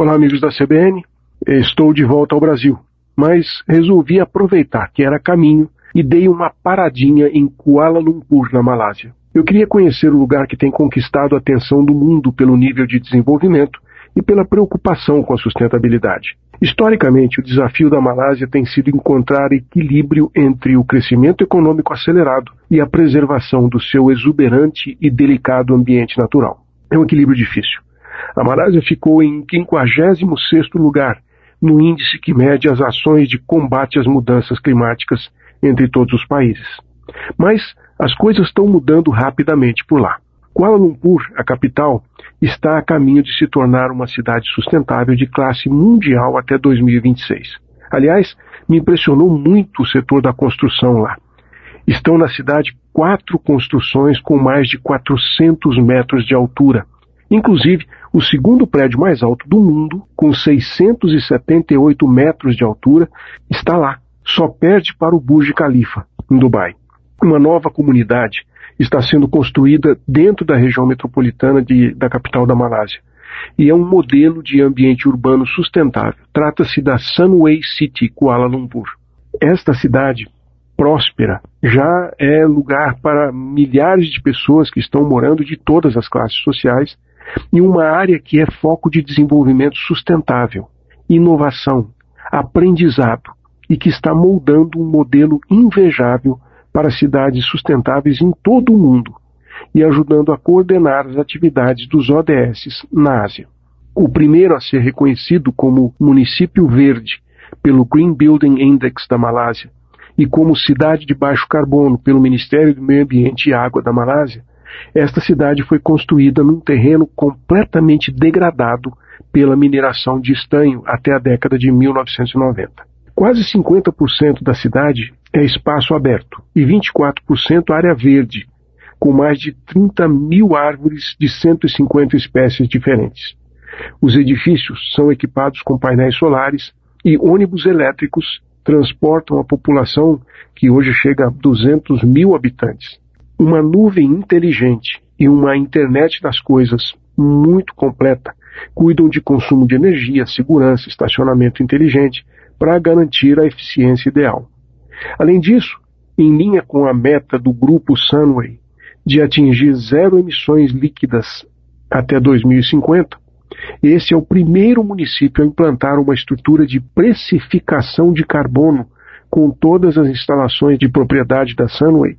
Olá, amigos da CBN. Estou de volta ao Brasil, mas resolvi aproveitar que era caminho e dei uma paradinha em Kuala Lumpur, na Malásia. Eu queria conhecer o lugar que tem conquistado a atenção do mundo pelo nível de desenvolvimento e pela preocupação com a sustentabilidade. Historicamente, o desafio da Malásia tem sido encontrar equilíbrio entre o crescimento econômico acelerado e a preservação do seu exuberante e delicado ambiente natural. É um equilíbrio difícil. A Malásia ficou em 56º lugar no índice que mede as ações de combate às mudanças climáticas entre todos os países. Mas as coisas estão mudando rapidamente por lá. Kuala Lumpur, a capital, está a caminho de se tornar uma cidade sustentável de classe mundial até 2026. Aliás, me impressionou muito o setor da construção lá. Estão na cidade quatro construções com mais de 400 metros de altura, Inclusive, o segundo prédio mais alto do mundo, com 678 metros de altura, está lá. Só perde para o Burj Khalifa, em Dubai. Uma nova comunidade está sendo construída dentro da região metropolitana de, da capital da Malásia. E é um modelo de ambiente urbano sustentável. Trata-se da Sunway City Kuala Lumpur. Esta cidade próspera já é lugar para milhares de pessoas que estão morando de todas as classes sociais em uma área que é foco de desenvolvimento sustentável, inovação, aprendizado e que está moldando um modelo invejável para cidades sustentáveis em todo o mundo e ajudando a coordenar as atividades dos ODS na Ásia. O primeiro a ser reconhecido como município verde pelo Green Building Index da Malásia e como cidade de baixo carbono pelo Ministério do Meio Ambiente e Água da Malásia, esta cidade foi construída num terreno completamente degradado pela mineração de estanho até a década de 1990. Quase 50% da cidade é espaço aberto e 24% área verde, com mais de 30 mil árvores de 150 espécies diferentes. Os edifícios são equipados com painéis solares e ônibus elétricos transportam a população que hoje chega a 200 mil habitantes uma nuvem inteligente e uma internet das coisas muito completa cuidam de consumo de energia, segurança, estacionamento inteligente para garantir a eficiência ideal. Além disso, em linha com a meta do grupo Sunway de atingir zero emissões líquidas até 2050, esse é o primeiro município a implantar uma estrutura de precificação de carbono com todas as instalações de propriedade da Sunway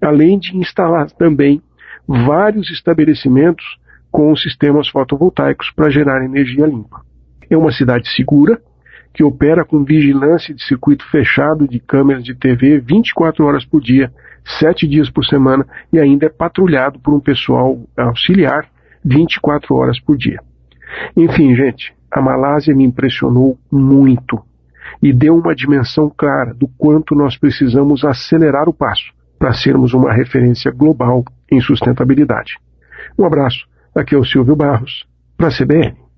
além de instalar também vários estabelecimentos com sistemas fotovoltaicos para gerar energia limpa. É uma cidade segura, que opera com vigilância de circuito fechado de câmeras de TV 24 horas por dia, 7 dias por semana e ainda é patrulhado por um pessoal auxiliar 24 horas por dia. Enfim, gente, a Malásia me impressionou muito e deu uma dimensão clara do quanto nós precisamos acelerar o passo para sermos uma referência global em sustentabilidade. Um abraço. Aqui é o Silvio Barros, para a CBN.